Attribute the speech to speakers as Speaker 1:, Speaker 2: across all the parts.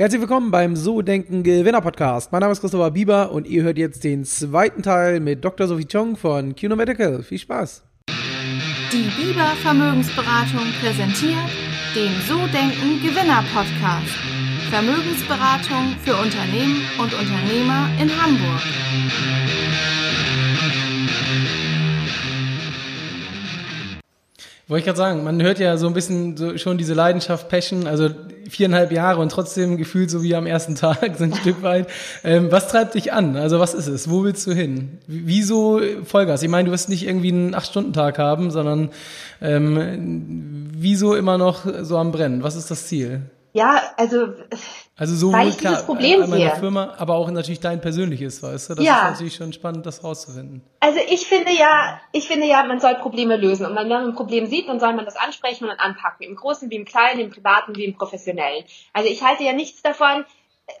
Speaker 1: Herzlich willkommen beim So Denken Gewinner Podcast. Mein Name ist Christopher Bieber und ihr hört jetzt den zweiten Teil mit Dr. Sophie Chong von Cuno Medical. Viel Spaß.
Speaker 2: Die Bieber Vermögensberatung präsentiert den So Denken Gewinner Podcast. Vermögensberatung für Unternehmen und Unternehmer in Hamburg.
Speaker 1: Wollte ich gerade sagen, man hört ja so ein bisschen so schon diese Leidenschaft, Passion, also viereinhalb Jahre und trotzdem gefühlt so wie am ersten Tag, so ein Stück weit. Ähm, was treibt dich an? Also was ist es? Wo willst du hin? Wieso Vollgas? Ich meine, du wirst nicht irgendwie einen Acht-Stunden-Tag haben, sondern ähm, wieso immer noch so am Brennen? Was ist das Ziel?
Speaker 3: Ja, also
Speaker 1: also so
Speaker 3: weil ich klar, dieses Problem
Speaker 1: einmal sehe. Firma, aber auch natürlich dein persönliches, weißt du? Das ja. ist natürlich schon spannend, das rauszufinden.
Speaker 3: Also ich finde ja, ich finde ja, man soll Probleme lösen. Und wenn man ein Problem sieht, dann soll man das ansprechen und anpacken. Im Großen wie im Kleinen, im Privaten wie im Professionellen. Also ich halte ja nichts davon,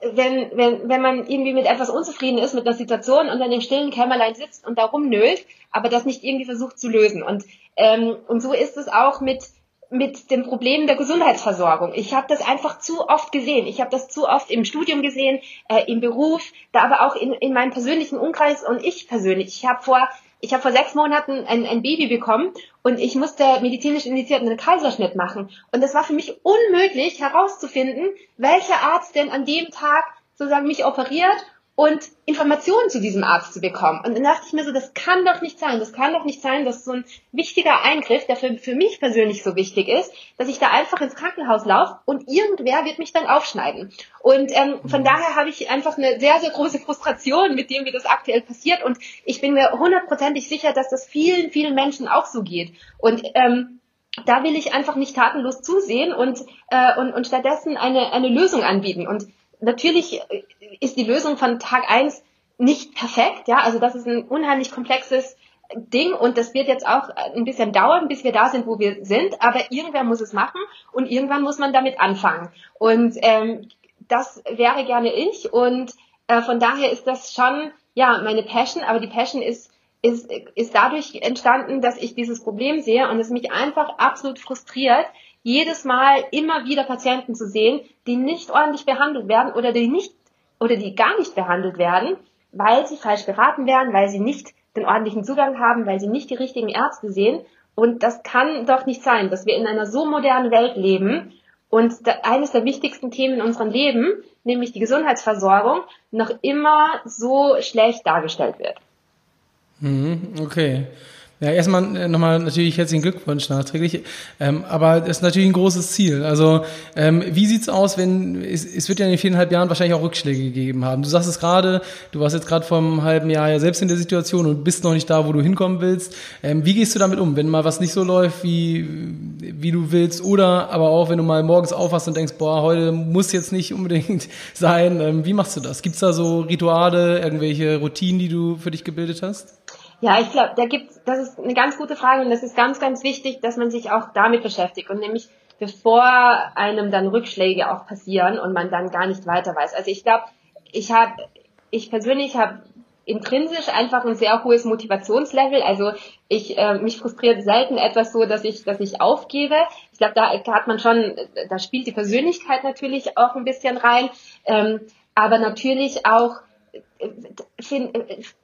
Speaker 3: wenn, wenn, wenn man irgendwie mit etwas unzufrieden ist, mit einer Situation und dann im stillen Kämmerlein sitzt und da rumnölt, aber das nicht irgendwie versucht zu lösen. Und, ähm, und so ist es auch mit, mit dem Problem der Gesundheitsversorgung. Ich habe das einfach zu oft gesehen. Ich habe das zu oft im Studium gesehen, äh, im Beruf, da aber auch in, in meinem persönlichen Umkreis und ich persönlich. Ich habe vor ich habe vor sechs Monaten ein, ein Baby bekommen und ich musste medizinisch indizierten Kaiserschnitt machen. Und es war für mich unmöglich herauszufinden, welcher Arzt denn an dem Tag sozusagen mich operiert und Informationen zu diesem Arzt zu bekommen. Und dann dachte ich mir so, das kann doch nicht sein. Das kann doch nicht sein, dass so ein wichtiger Eingriff, der für, für mich persönlich so wichtig ist, dass ich da einfach ins Krankenhaus laufe und irgendwer wird mich dann aufschneiden. Und ähm, von daher habe ich einfach eine sehr, sehr große Frustration mit dem, wie das aktuell passiert. Und ich bin mir hundertprozentig sicher, dass das vielen, vielen Menschen auch so geht. Und ähm, da will ich einfach nicht tatenlos zusehen und, äh, und, und stattdessen eine, eine Lösung anbieten. Und natürlich ist die Lösung von Tag eins nicht perfekt, ja, also das ist ein unheimlich komplexes Ding und das wird jetzt auch ein bisschen dauern, bis wir da sind, wo wir sind, aber irgendwer muss es machen und irgendwann muss man damit anfangen. Und ähm, das wäre gerne ich und äh, von daher ist das schon, ja, meine Passion, aber die Passion ist, ist, ist dadurch entstanden, dass ich dieses Problem sehe und es mich einfach absolut frustriert, jedes Mal immer wieder Patienten zu sehen, die nicht ordentlich behandelt werden oder die nicht oder die gar nicht behandelt werden, weil sie falsch beraten werden, weil sie nicht den ordentlichen Zugang haben, weil sie nicht die richtigen Ärzte sehen. Und das kann doch nicht sein, dass wir in einer so modernen Welt leben und eines der wichtigsten Themen in unserem Leben, nämlich die Gesundheitsversorgung, noch immer so schlecht dargestellt wird.
Speaker 1: Mhm, okay. Ja, erstmal äh, nochmal natürlich herzlichen Glückwunsch nachträglich. Ähm, aber das ist natürlich ein großes Ziel. Also ähm, wie sieht's aus, wenn es, es wird ja in den viereinhalb Jahren wahrscheinlich auch Rückschläge gegeben haben. Du sagst es gerade, du warst jetzt gerade vor einem halben Jahr ja selbst in der Situation und bist noch nicht da, wo du hinkommen willst. Ähm, wie gehst du damit um, wenn mal was nicht so läuft, wie wie du willst, oder aber auch wenn du mal morgens aufwachst und denkst, boah, heute muss jetzt nicht unbedingt sein. Ähm, wie machst du das? Gibt's da so Rituale, irgendwelche Routinen, die du für dich gebildet hast?
Speaker 3: Ja, ich glaube, da gibt's, das ist eine ganz gute Frage und das ist ganz, ganz wichtig, dass man sich auch damit beschäftigt und nämlich bevor einem dann Rückschläge auch passieren und man dann gar nicht weiter weiß. Also ich glaube, ich habe, ich persönlich habe intrinsisch einfach ein sehr hohes Motivationslevel. Also ich äh, mich frustriert selten etwas so, dass ich, dass ich aufgebe. Ich glaube, da hat man schon, da spielt die Persönlichkeit natürlich auch ein bisschen rein, ähm, aber natürlich auch äh, find,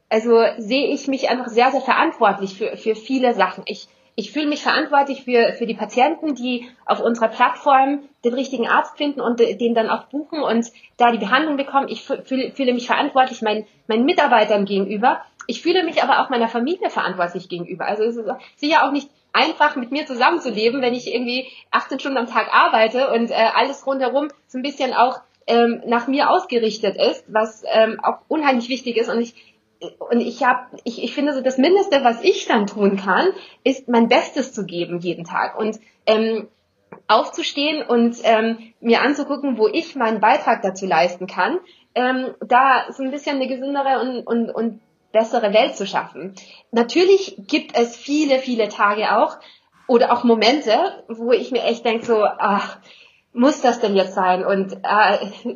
Speaker 3: also sehe ich mich einfach sehr, sehr verantwortlich für, für viele Sachen. Ich, ich fühle mich verantwortlich für, für die Patienten, die auf unserer Plattform den richtigen Arzt finden und den dann auch buchen und da die Behandlung bekommen. Ich fühle, fühle mich verantwortlich meinen, meinen Mitarbeitern gegenüber. Ich fühle mich aber auch meiner Familie verantwortlich gegenüber. Also es ist sicher auch nicht einfach mit mir zusammenzuleben, wenn ich irgendwie 18 Stunden am Tag arbeite und äh, alles rundherum so ein bisschen auch ähm, nach mir ausgerichtet ist, was ähm, auch unheimlich wichtig ist. Und ich, und ich habe, ich, ich finde so das Mindeste, was ich dann tun kann, ist mein Bestes zu geben jeden Tag und ähm, aufzustehen und ähm, mir anzugucken, wo ich meinen Beitrag dazu leisten kann, ähm, da so ein bisschen eine gesündere und, und, und bessere Welt zu schaffen. Natürlich gibt es viele, viele Tage auch oder auch Momente, wo ich mir echt denke so, ach, muss das denn jetzt sein? Und äh,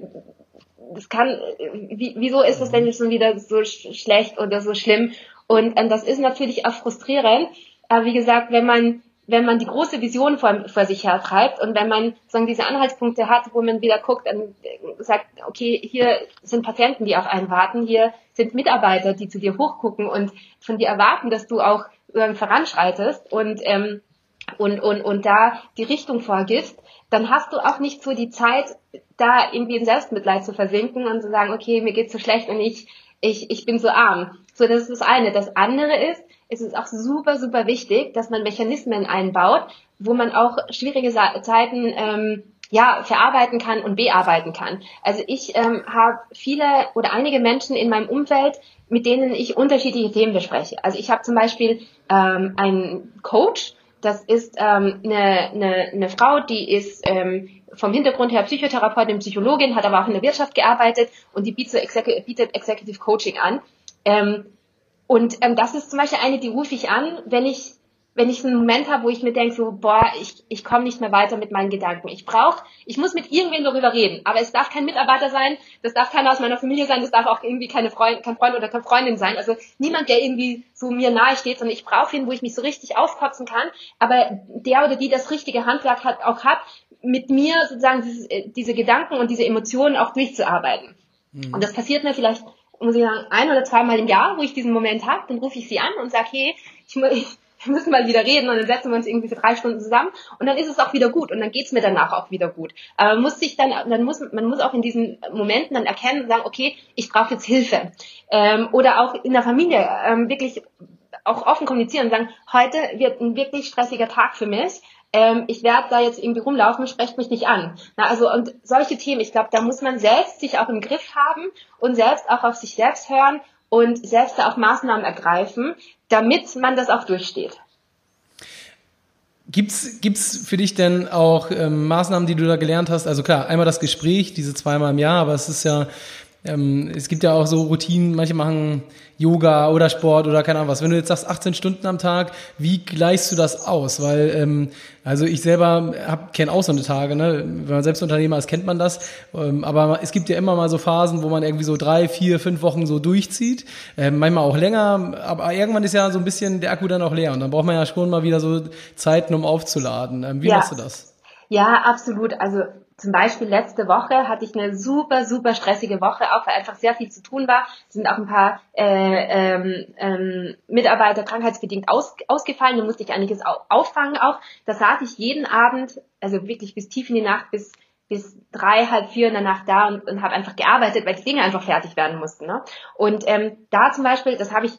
Speaker 3: das kann, wie, wieso ist es denn jetzt schon wieder so schlecht oder so schlimm? Und ähm, das ist natürlich auch frustrierend. Aber wie gesagt, wenn man wenn man die große Vision vor, vor sich her treibt und wenn man sagen, diese Anhaltspunkte hat, wo man wieder guckt und sagt, okay, hier sind Patienten, die auf einen warten, hier sind Mitarbeiter, die zu dir hochgucken und von dir erwarten, dass du auch ähm, voranschreitest und, ähm, und, und, und da die Richtung vorgibst, dann hast du auch nicht so die Zeit, da irgendwie in Selbstmitleid zu versinken und zu sagen, okay, mir geht's so schlecht und ich, ich, ich bin so arm. So, das ist das eine. Das andere ist, es ist auch super, super wichtig, dass man Mechanismen einbaut, wo man auch schwierige Zeiten ähm, ja, verarbeiten kann und bearbeiten kann. Also ich ähm, habe viele oder einige Menschen in meinem Umfeld, mit denen ich unterschiedliche Themen bespreche. Also ich habe zum Beispiel ähm, einen Coach, das ist ähm, eine, eine, eine Frau, die ist ähm, vom Hintergrund her Psychotherapeutin, Psychologin, hat aber auch in der Wirtschaft gearbeitet und die bietet, Executive, bietet Executive Coaching an. Ähm, und ähm, das ist zum Beispiel eine, die rufe ich an, wenn ich wenn ich so einen Moment habe, wo ich mir denke, so, boah, ich, ich komme nicht mehr weiter mit meinen Gedanken. Ich brauche, ich muss mit irgendwem darüber reden. Aber es darf kein Mitarbeiter sein, das darf keiner aus meiner Familie sein, das darf auch irgendwie keine Freund, kein Freund oder keine Freundin sein. Also niemand, der irgendwie so mir nahe steht, sondern ich brauche ihn, wo ich mich so richtig auskotzen kann. Aber der oder die das richtige Handwerk hat, auch hat, mit mir sozusagen diese, äh, diese Gedanken und diese Emotionen auch durchzuarbeiten. Mhm. Und das passiert mir vielleicht muss ich sagen, ein oder zweimal im Jahr, wo ich diesen Moment habe, dann rufe ich sie an und sage, hey, ich, ich, wir müssen mal wieder reden und dann setzen wir uns irgendwie für drei Stunden zusammen und dann ist es auch wieder gut und dann geht's mir danach auch wieder gut. Aber man muss sich dann, dann muss, man muss auch in diesen Momenten dann erkennen und sagen, okay, ich brauche jetzt Hilfe. Ähm, oder auch in der Familie ähm, wirklich auch offen kommunizieren und sagen, heute wird ein wirklich stressiger Tag für mich. Ähm, ich werde da jetzt irgendwie rumlaufen, sprecht mich nicht an. Na, also und solche Themen, ich glaube, da muss man selbst sich auch im Griff haben und selbst auch auf sich selbst hören und selbst da auch Maßnahmen ergreifen, damit man das auch durchsteht.
Speaker 1: Gibt's gibt's für dich denn auch ähm, Maßnahmen, die du da gelernt hast? Also klar, einmal das Gespräch, diese zweimal im Jahr, aber es ist ja ähm, es gibt ja auch so Routinen, manche machen Yoga oder Sport oder keine Ahnung was. Wenn du jetzt sagst 18 Stunden am Tag, wie gleichst du das aus? Weil ähm, also ich selber hab kenne auch so eine Tage, ne? Wenn man selbst Unternehmer ist, kennt man das. Ähm, aber es gibt ja immer mal so Phasen, wo man irgendwie so drei, vier, fünf Wochen so durchzieht. Ähm, manchmal auch länger, aber irgendwann ist ja so ein bisschen der Akku dann auch leer und dann braucht man ja schon mal wieder so Zeiten, um aufzuladen. Ähm, wie ja. machst du das?
Speaker 3: Ja, absolut. Also zum Beispiel letzte Woche hatte ich eine super, super stressige Woche, auch weil einfach sehr viel zu tun war. Es sind auch ein paar äh, ähm, ähm, Mitarbeiter krankheitsbedingt aus, ausgefallen, da musste ich einiges auffangen auch. Da saß ich jeden Abend, also wirklich bis tief in die Nacht, bis bis drei, halb vier in der Nacht da und, und habe einfach gearbeitet, weil die Dinge einfach fertig werden mussten. Ne? Und ähm, da zum Beispiel, das habe ich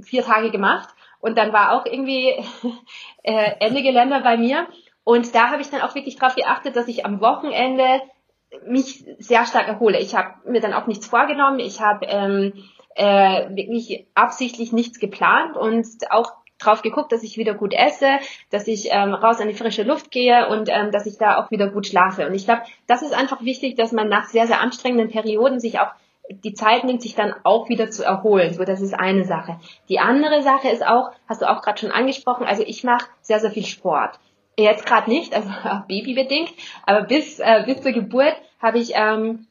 Speaker 3: vier Tage gemacht und dann war auch irgendwie äh, Ende Geländer bei mir und da habe ich dann auch wirklich darauf geachtet, dass ich am Wochenende mich sehr stark erhole. Ich habe mir dann auch nichts vorgenommen. Ich habe ähm, äh, wirklich absichtlich nichts geplant und auch drauf geguckt, dass ich wieder gut esse, dass ich ähm, raus an die frische Luft gehe und ähm, dass ich da auch wieder gut schlafe. Und ich glaube, das ist einfach wichtig, dass man nach sehr, sehr anstrengenden Perioden sich auch die Zeit nimmt, sich dann auch wieder zu erholen. So, das ist eine Sache. Die andere Sache ist auch, hast du auch gerade schon angesprochen, also ich mache sehr, sehr viel Sport. Jetzt gerade nicht, also babybedingt, aber bis, äh, bis zur Geburt habe ich ähm,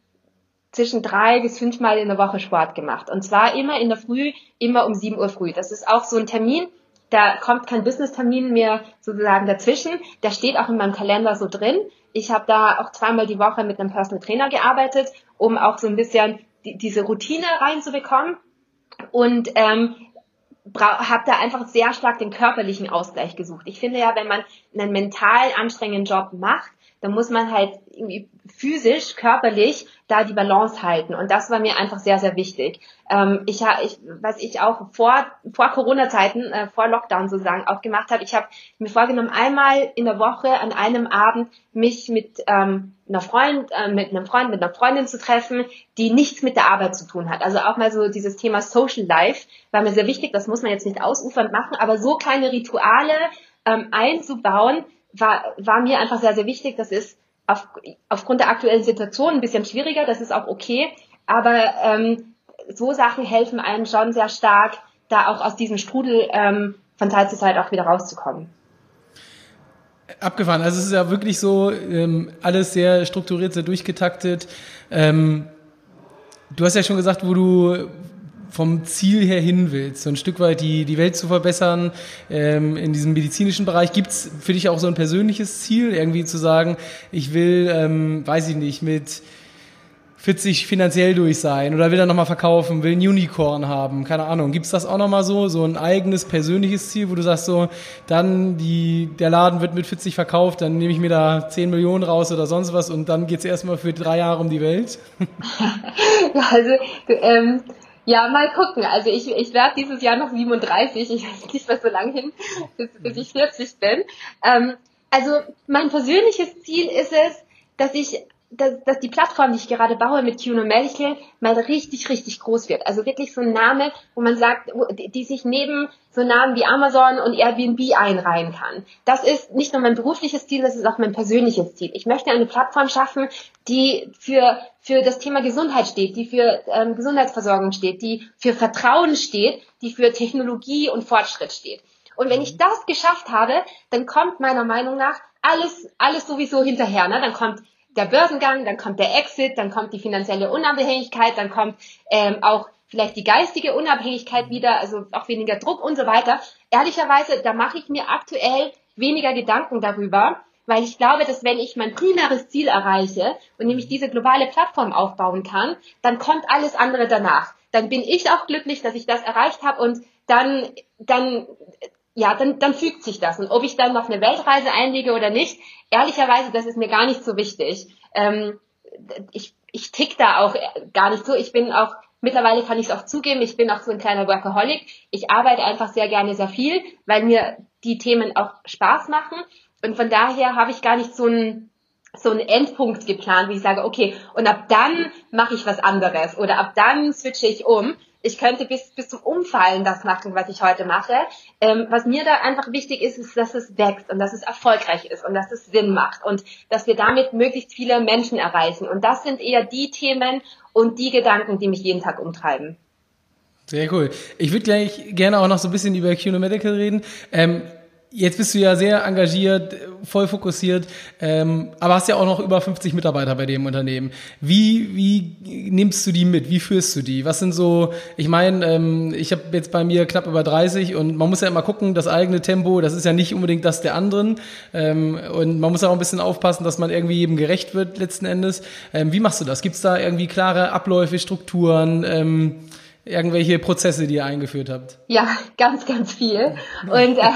Speaker 3: zwischen drei bis fünfmal in der Woche Sport gemacht. Und zwar immer in der Früh, immer um sieben Uhr früh. Das ist auch so ein Termin, da kommt kein Business-Termin mehr sozusagen dazwischen. Der steht auch in meinem Kalender so drin. Ich habe da auch zweimal die Woche mit einem Personal Trainer gearbeitet, um auch so ein bisschen die, diese Routine reinzubekommen. Und ähm, habe da einfach sehr stark den körperlichen Ausgleich gesucht. Ich finde ja, wenn man einen mental anstrengenden Job macht, dann muss man halt irgendwie physisch, körperlich da die Balance halten. Und das war mir einfach sehr, sehr wichtig. Ähm, ich, ich, was ich auch vor, vor Corona-Zeiten, äh, vor Lockdown sozusagen auch gemacht habe, ich habe mir vorgenommen, einmal in der Woche an einem Abend mich mit ähm, einer Freund, äh, mit einem Freund, mit einer Freundin zu treffen, die nichts mit der Arbeit zu tun hat. Also auch mal so dieses Thema Social Life war mir sehr wichtig. Das muss man jetzt nicht ausufernd machen, aber so kleine Rituale ähm, einzubauen, war, war mir einfach sehr, sehr wichtig. Das ist auf, aufgrund der aktuellen Situation ein bisschen schwieriger, das ist auch okay. Aber ähm, so Sachen helfen einem schon sehr stark, da auch aus diesem Strudel ähm, von Zeit zu Zeit auch wieder rauszukommen.
Speaker 1: Abgefahren. Also es ist ja wirklich so, ähm, alles sehr strukturiert, sehr durchgetaktet. Ähm, du hast ja schon gesagt, wo du vom Ziel her hin willst, so ein Stück weit die, die Welt zu verbessern ähm, in diesem medizinischen Bereich. Gibt's für dich auch so ein persönliches Ziel, irgendwie zu sagen, ich will, ähm, weiß ich nicht, mit 40 finanziell durch sein oder will er nochmal verkaufen, will ein Unicorn haben, keine Ahnung. Gibt's das auch nochmal so, so ein eigenes persönliches Ziel, wo du sagst so, dann die, der Laden wird mit 40 verkauft, dann nehme ich mir da 10 Millionen raus oder sonst was und dann geht's erstmal für drei Jahre um die Welt?
Speaker 3: ja, also, ähm, ja, mal gucken. Also ich, ich werde dieses Jahr noch 37, ich weiß nicht mehr so lange hin, bis, bis ich 40 bin. Ähm, also mein persönliches Ziel ist es, dass ich dass, dass die Plattform, die ich gerade baue mit Cuno Medical, mal richtig, richtig groß wird. Also wirklich so ein Name, wo man sagt, die, die sich neben so Namen wie Amazon und Airbnb einreihen kann. Das ist nicht nur mein berufliches Ziel, das ist auch mein persönliches Ziel. Ich möchte eine Plattform schaffen, die für, für das Thema Gesundheit steht, die für ähm, Gesundheitsversorgung steht, die für Vertrauen steht, die für Technologie und Fortschritt steht. Und wenn ich das geschafft habe, dann kommt meiner Meinung nach alles, alles sowieso hinterher. Ne? Dann kommt der Börsengang, dann kommt der Exit, dann kommt die finanzielle Unabhängigkeit, dann kommt ähm, auch vielleicht die geistige Unabhängigkeit wieder, also auch weniger Druck und so weiter. Ehrlicherweise, da mache ich mir aktuell weniger Gedanken darüber, weil ich glaube, dass wenn ich mein primäres Ziel erreiche und nämlich diese globale Plattform aufbauen kann, dann kommt alles andere danach. Dann bin ich auch glücklich, dass ich das erreicht habe und dann, dann ja, dann, dann fügt sich das. Und ob ich dann noch eine Weltreise einlege oder nicht, ehrlicherweise, das ist mir gar nicht so wichtig. Ähm, ich, ich tick da auch gar nicht so. Ich bin auch, mittlerweile kann ich es auch zugeben, ich bin auch so ein kleiner Workaholic. Ich arbeite einfach sehr gerne sehr viel, weil mir die Themen auch Spaß machen. Und von daher habe ich gar nicht so einen, so einen Endpunkt geplant, wie ich sage, okay, und ab dann mache ich was anderes oder ab dann switche ich um, ich könnte bis, bis zum Umfallen das machen, was ich heute mache. Ähm, was mir da einfach wichtig ist, ist, dass es wächst und dass es erfolgreich ist und dass es Sinn macht und dass wir damit möglichst viele Menschen erreichen. Und das sind eher die Themen und die Gedanken, die mich jeden Tag umtreiben.
Speaker 1: Sehr cool. Ich würde gleich gerne auch noch so ein bisschen über QNO Medical reden. Ähm, Jetzt bist du ja sehr engagiert, voll fokussiert, ähm, aber hast ja auch noch über 50 Mitarbeiter bei dem Unternehmen. Wie, wie nimmst du die mit? Wie führst du die? Was sind so, ich meine, ähm, ich habe jetzt bei mir knapp über 30 und man muss ja immer gucken, das eigene Tempo, das ist ja nicht unbedingt das der anderen. Ähm, und man muss auch ein bisschen aufpassen, dass man irgendwie jedem gerecht wird letzten Endes. Ähm, wie machst du das? Gibt es da irgendwie klare Abläufe, Strukturen? Irgendwelche Prozesse, die ihr eingeführt habt?
Speaker 3: Ja, ganz, ganz viel. Und äh,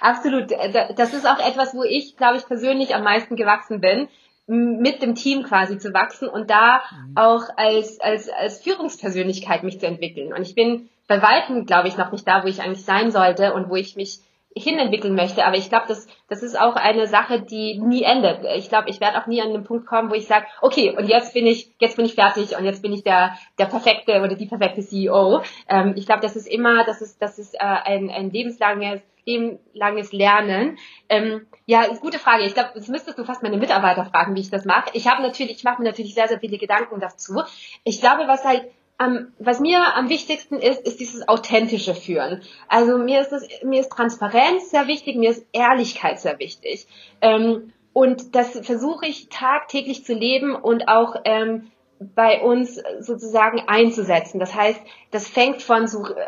Speaker 3: absolut, das ist auch etwas, wo ich, glaube ich, persönlich am meisten gewachsen bin, mit dem Team quasi zu wachsen und da mhm. auch als, als, als Führungspersönlichkeit mich zu entwickeln. Und ich bin bei Weitem, glaube ich, noch nicht da, wo ich eigentlich sein sollte und wo ich mich hinentwickeln möchte. Aber ich glaube, das, das ist auch eine Sache, die nie endet. Ich glaube, ich werde auch nie an den Punkt kommen, wo ich sage, okay, und jetzt bin ich, jetzt bin ich fertig und jetzt bin ich der, der perfekte oder die perfekte CEO. Ähm, ich glaube, das ist immer, das ist, das ist äh, ein, ein lebenslanges lebenslanges Lernen. Ähm, ja, gute Frage. Ich glaube, das müsstest du fast meine Mitarbeiter fragen, wie ich das mache. Ich habe natürlich, ich mache mir natürlich sehr, sehr viele Gedanken dazu. Ich glaube, was halt ähm, was mir am wichtigsten ist, ist dieses authentische Führen. Also mir ist das, mir ist Transparenz sehr wichtig, mir ist Ehrlichkeit sehr wichtig. Ähm, und das versuche ich tagtäglich zu leben und auch ähm, bei uns sozusagen einzusetzen. Das heißt, das fängt von so äh,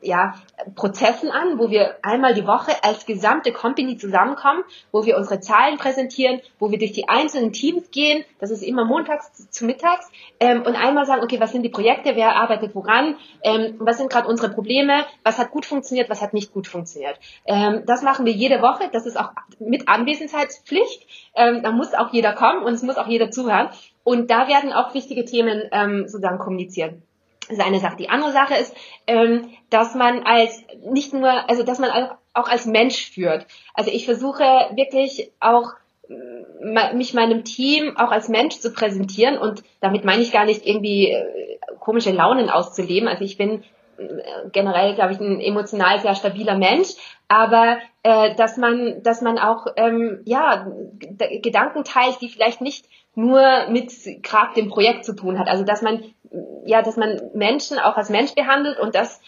Speaker 3: ja, Prozessen an, wo wir einmal die Woche als gesamte Company zusammenkommen, wo wir unsere Zahlen präsentieren, wo wir durch die einzelnen Teams gehen, das ist immer montags zu mittags, ähm, und einmal sagen, okay, was sind die Projekte, wer arbeitet woran, ähm, was sind gerade unsere Probleme, was hat gut funktioniert, was hat nicht gut funktioniert. Ähm, das machen wir jede Woche, das ist auch mit Anwesenheitspflicht, ähm, da muss auch jeder kommen und es muss auch jeder zuhören. Und da werden auch wichtige Themen ähm, sozusagen kommuniziert. Das ist eine Sache. Die andere Sache ist, ähm, dass man als nicht nur, also dass man auch als Mensch führt. Also ich versuche wirklich auch mich meinem Team auch als Mensch zu präsentieren und damit meine ich gar nicht irgendwie äh, komische Launen auszuleben. Also ich bin äh, generell, glaube ich, ein emotional sehr stabiler Mensch, aber äh, dass man, dass man auch ähm, ja Gedanken teilt, die vielleicht nicht nur mit gerade dem Projekt zu tun hat. Also dass man ja, dass man Menschen auch als Mensch behandelt und das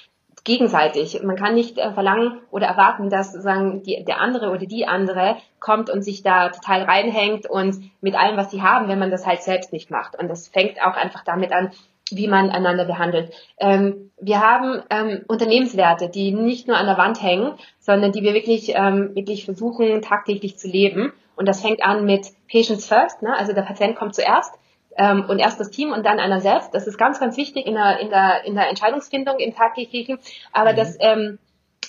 Speaker 3: gegenseitig. Man kann nicht äh, verlangen oder erwarten, dass sozusagen die, der andere oder die andere kommt und sich da total reinhängt und mit allem, was sie haben, wenn man das halt selbst nicht macht. Und das fängt auch einfach damit an, wie man einander behandelt. Ähm, wir haben ähm, Unternehmenswerte, die nicht nur an der Wand hängen, sondern die wir wirklich, ähm, wirklich versuchen, tagtäglich zu leben. Und das fängt an mit Patients First, ne? also der Patient kommt zuerst ähm, und erst das Team und dann einer selbst. Das ist ganz, ganz wichtig in der, in der, in der Entscheidungsfindung im tagtäglichen. Aber mhm. das ähm,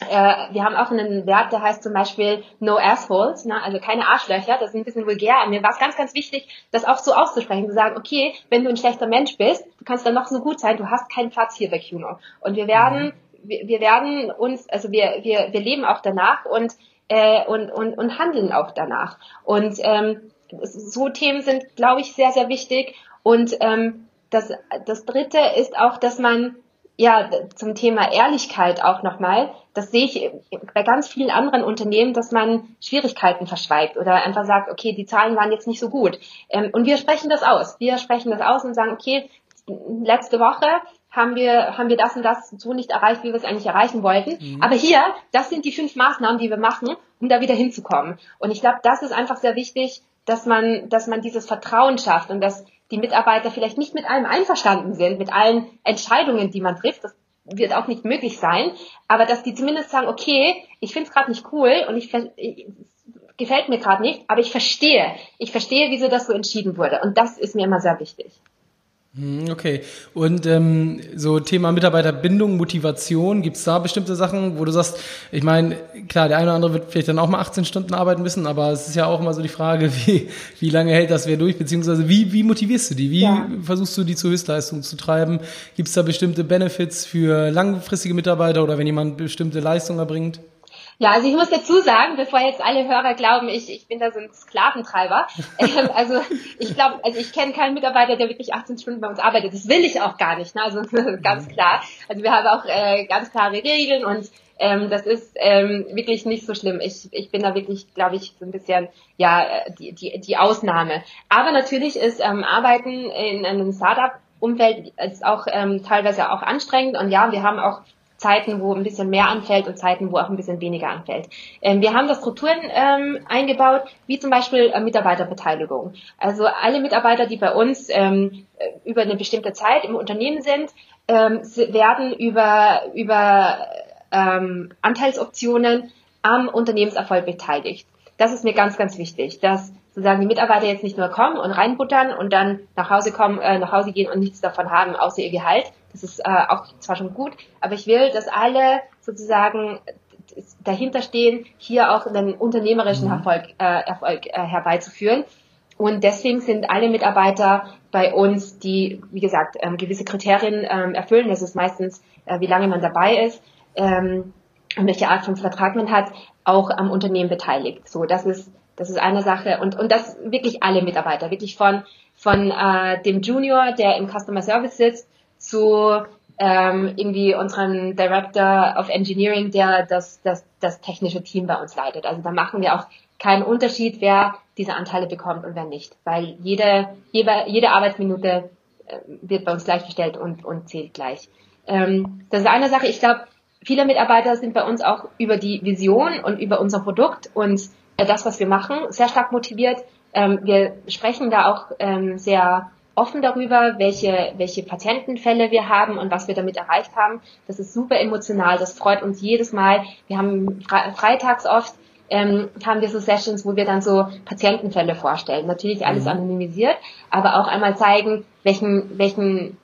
Speaker 3: äh, wir haben auch einen Wert, der heißt zum Beispiel No Assholes, ne? also keine Arschlöcher, das ist ein bisschen vulgär. Mir war es ganz, ganz wichtig, das auch so auszusprechen, zu sagen, okay, wenn du ein schlechter Mensch bist, du kannst dann noch so gut sein, du hast keinen Platz hier bei Kuno. Und wir werden, mhm. wir, wir werden uns, also wir, wir, wir leben auch danach und, äh, und, und, und handeln auch danach. Und ähm, so Themen sind, glaube ich, sehr, sehr wichtig. Und ähm, das, das Dritte ist auch, dass man ja, zum Thema Ehrlichkeit auch nochmal. Das sehe ich bei ganz vielen anderen Unternehmen, dass man Schwierigkeiten verschweigt oder einfach sagt, okay, die Zahlen waren jetzt nicht so gut. Ähm, und wir sprechen das aus. Wir sprechen das aus und sagen, okay, letzte Woche haben wir, haben wir das und das so nicht erreicht, wie wir es eigentlich erreichen wollten. Mhm. Aber hier, das sind die fünf Maßnahmen, die wir machen, um da wieder hinzukommen. Und ich glaube, das ist einfach sehr wichtig, dass man, dass man dieses Vertrauen schafft und dass die Mitarbeiter vielleicht nicht mit allem einverstanden sind, mit allen Entscheidungen, die man trifft. Das wird auch nicht möglich sein. Aber dass die zumindest sagen, okay, ich finde es gerade nicht cool und ich, ich gefällt mir gerade nicht, aber ich verstehe. Ich verstehe, wieso das so entschieden wurde. Und das ist mir immer sehr wichtig.
Speaker 1: Hm, okay. Und ähm, so Thema Mitarbeiterbindung, Motivation, gibt's da bestimmte Sachen, wo du sagst, ich meine, klar, der eine oder andere wird vielleicht dann auch mal 18 Stunden arbeiten müssen, aber es ist ja auch immer so die Frage, wie, wie lange hält das wer durch, beziehungsweise wie, wie motivierst du die? Wie ja. versuchst du die zur Höchstleistung zu treiben? Gibt's da bestimmte Benefits für langfristige Mitarbeiter oder wenn jemand bestimmte Leistungen erbringt?
Speaker 3: Ja, also ich muss dazu sagen, bevor jetzt alle Hörer glauben, ich, ich bin da so ein Sklaventreiber. Ähm, also ich glaube, also ich kenne keinen Mitarbeiter, der wirklich 18 Stunden bei uns arbeitet. Das will ich auch gar nicht, ne? also ganz klar. Also wir haben auch äh, ganz klare Regeln und ähm, das ist ähm, wirklich nicht so schlimm. Ich, ich bin da wirklich, glaube ich, so ein bisschen ja die, die, die Ausnahme. Aber natürlich ist ähm, Arbeiten in einem Startup-Umfeld ist auch ähm, teilweise auch anstrengend und ja, wir haben auch Zeiten, wo ein bisschen mehr anfällt und Zeiten, wo auch ein bisschen weniger anfällt. Ähm, wir haben da Strukturen ähm, eingebaut, wie zum Beispiel äh, Mitarbeiterbeteiligung. Also alle Mitarbeiter, die bei uns ähm, äh, über eine bestimmte Zeit im Unternehmen sind, ähm, werden über, über ähm, Anteilsoptionen am Unternehmenserfolg beteiligt. Das ist mir ganz, ganz wichtig, dass sozusagen die Mitarbeiter jetzt nicht nur kommen und reinbuttern und dann nach Hause kommen, äh, nach Hause gehen und nichts davon haben, außer ihr Gehalt, das ist äh, auch zwar schon gut, aber ich will, dass alle sozusagen dahinter stehen, hier auch einen unternehmerischen mhm. Erfolg, äh, Erfolg äh, herbeizuführen. Und deswegen sind alle Mitarbeiter bei uns, die, wie gesagt, ähm, gewisse Kriterien ähm, erfüllen. Das ist meistens, äh, wie lange man dabei ist ähm, und welche Art von Vertrag man hat, auch am Unternehmen beteiligt. So, das ist das ist eine Sache und und das wirklich alle Mitarbeiter, wirklich von von äh, dem Junior, der im Customer Service sitzt, zu ähm, irgendwie unseren Director of Engineering, der das, das, das technische Team bei uns leitet. Also da machen wir auch keinen Unterschied, wer diese Anteile bekommt und wer nicht, weil jede, jede, jede Arbeitsminute äh, wird bei uns gleichgestellt und, und zählt gleich. Ähm, das ist eine Sache. Ich glaube, viele Mitarbeiter sind bei uns auch über die Vision und über unser Produkt und äh, das, was wir machen, sehr stark motiviert. Ähm, wir sprechen da auch ähm, sehr offen darüber, welche, welche Patientenfälle wir haben und was wir damit erreicht haben. Das ist super emotional, das freut uns jedes Mal. Wir haben freitags oft ähm, haben wir so Sessions, wo wir dann so Patientenfälle vorstellen. Natürlich alles mhm. anonymisiert, aber auch einmal zeigen, welchen, welchen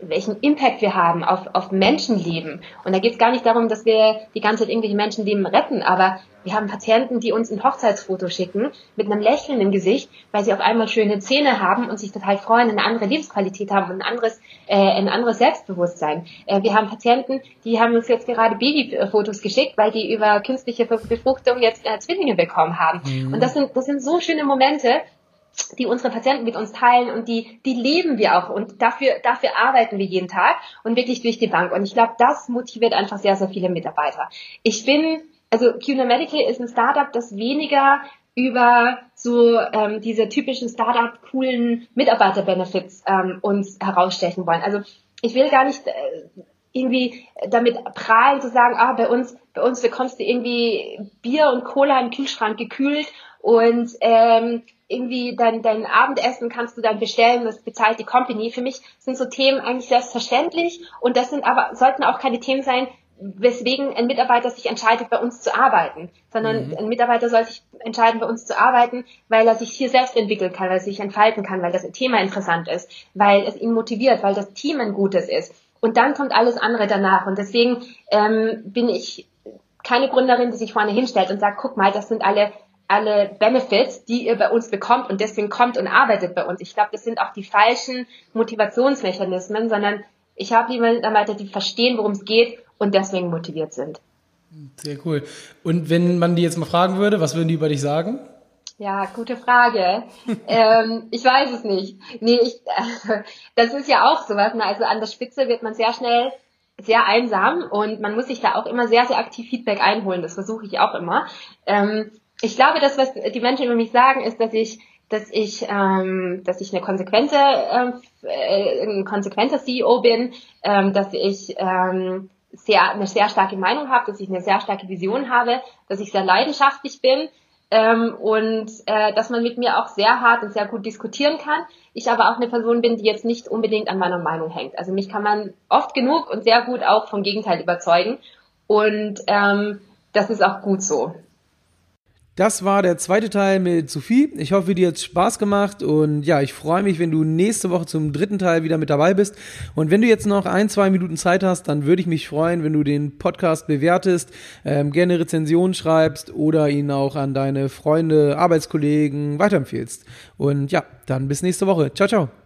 Speaker 3: welchen Impact wir haben auf, auf Menschenleben. Und da geht es gar nicht darum, dass wir die ganze Zeit irgendwelche Menschenleben retten, aber wir haben Patienten, die uns ein Hochzeitsfoto schicken mit einem Lächeln im Gesicht, weil sie auf einmal schöne Zähne haben und sich total freuen, eine andere Lebensqualität haben und ein anderes, äh, ein anderes Selbstbewusstsein. Äh, wir haben Patienten, die haben uns jetzt gerade Babyfotos geschickt, weil die über künstliche Befruchtung jetzt äh, Zwillinge bekommen haben. Mhm. Und das sind, das sind so schöne Momente, die unsere Patienten mit uns teilen und die, die leben wir auch und dafür, dafür arbeiten wir jeden Tag und wirklich durch die Bank. Und ich glaube, das motiviert einfach sehr, sehr viele Mitarbeiter. Ich bin, also QNA Medical ist ein Startup, das weniger über so ähm, diese typischen Startup coolen Mitarbeiter-Benefits ähm, uns herausstechen wollen. Also ich will gar nicht äh, irgendwie damit prahlen zu sagen, ah, bei uns, bei uns bekommst du irgendwie Bier und Cola im Kühlschrank gekühlt und ähm, irgendwie dein, dein Abendessen kannst du dann bestellen, das bezahlt die Company. Für mich sind so Themen eigentlich selbstverständlich und das sind aber, sollten auch keine Themen sein, weswegen ein Mitarbeiter sich entscheidet, bei uns zu arbeiten, sondern mhm. ein Mitarbeiter soll sich entscheiden, bei uns zu arbeiten, weil er sich hier selbst entwickeln kann, weil er sich entfalten kann, weil das Thema interessant ist, weil es ihn motiviert, weil das Team ein gutes ist. Und dann kommt alles andere danach. Und deswegen ähm, bin ich keine Gründerin, die sich vorne hinstellt und sagt, guck mal, das sind alle alle Benefits, die ihr bei uns bekommt und deswegen kommt und arbeitet bei uns. Ich glaube, das sind auch die falschen Motivationsmechanismen, sondern ich habe lieber Mitarbeiter, die verstehen, worum es geht und deswegen motiviert sind.
Speaker 4: Sehr cool. Und wenn man die jetzt mal fragen würde, was würden die über dich sagen?
Speaker 3: Ja, gute Frage. ähm, ich weiß es nicht. Nee, ich, äh, das ist ja auch sowas. Ne? Also an der Spitze wird man sehr schnell sehr einsam und man muss sich da auch immer sehr, sehr aktiv Feedback einholen. Das versuche ich auch immer. Ähm, ich glaube, das, was die Menschen über mich sagen, ist, dass ich dass ich, ähm, dass ich eine konsequente, ähm, äh, ein konsequenter CEO bin, ähm, dass ich ähm, sehr, eine sehr starke Meinung habe, dass ich eine sehr starke Vision habe, dass ich sehr leidenschaftlich bin ähm, und äh, dass man mit mir auch sehr hart und sehr gut diskutieren kann. Ich aber auch eine Person bin, die jetzt nicht unbedingt an meiner Meinung hängt. Also mich kann man oft genug und sehr gut auch vom Gegenteil überzeugen und ähm, das ist auch gut so.
Speaker 4: Das war der zweite Teil mit Sophie. Ich hoffe, dir hat Spaß gemacht und ja, ich freue mich, wenn du nächste Woche zum dritten Teil wieder mit dabei bist. Und wenn du jetzt noch ein, zwei Minuten Zeit hast, dann würde ich mich freuen, wenn du den Podcast bewertest, ähm, gerne Rezensionen schreibst oder ihn auch an deine Freunde, Arbeitskollegen weiterempfehlst. Und ja, dann bis nächste Woche. Ciao, ciao.